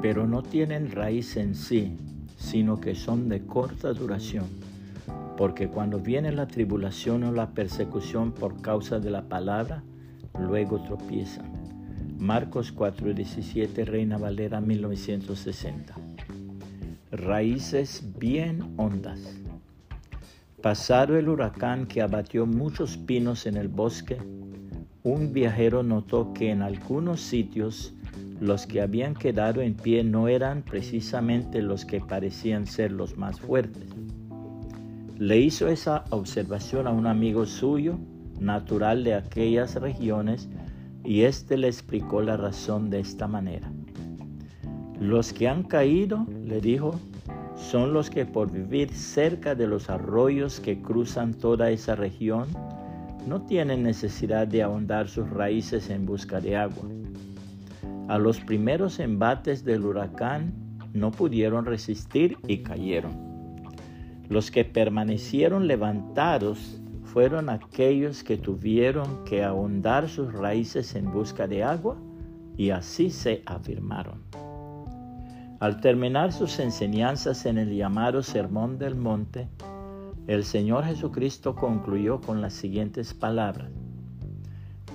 pero no tienen raíz en sí, sino que son de corta duración. Porque cuando viene la tribulación o la persecución por causa de la palabra, luego tropiezan. Marcos 4:17, Reina Valera 1960. Raíces bien hondas. Pasado el huracán que abatió muchos pinos en el bosque, un viajero notó que en algunos sitios los que habían quedado en pie no eran precisamente los que parecían ser los más fuertes. Le hizo esa observación a un amigo suyo, natural de aquellas regiones, y éste le explicó la razón de esta manera. Los que han caído, le dijo, son los que por vivir cerca de los arroyos que cruzan toda esa región, no tienen necesidad de ahondar sus raíces en busca de agua. A los primeros embates del huracán no pudieron resistir y cayeron. Los que permanecieron levantados fueron aquellos que tuvieron que ahondar sus raíces en busca de agua y así se afirmaron. Al terminar sus enseñanzas en el llamado Sermón del Monte, el Señor Jesucristo concluyó con las siguientes palabras.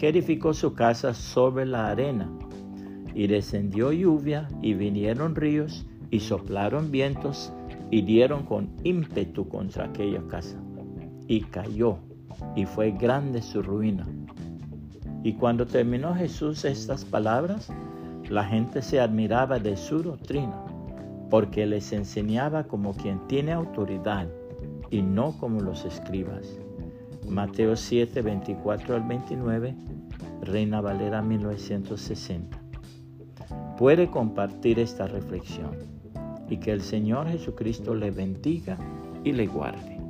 que edificó su casa sobre la arena. Y descendió lluvia y vinieron ríos y soplaron vientos y dieron con ímpetu contra aquella casa. Y cayó y fue grande su ruina. Y cuando terminó Jesús estas palabras, la gente se admiraba de su doctrina, porque les enseñaba como quien tiene autoridad y no como los escribas. Mateo 7, 24 al 29, Reina Valera 1960. Puede compartir esta reflexión y que el Señor Jesucristo le bendiga y le guarde.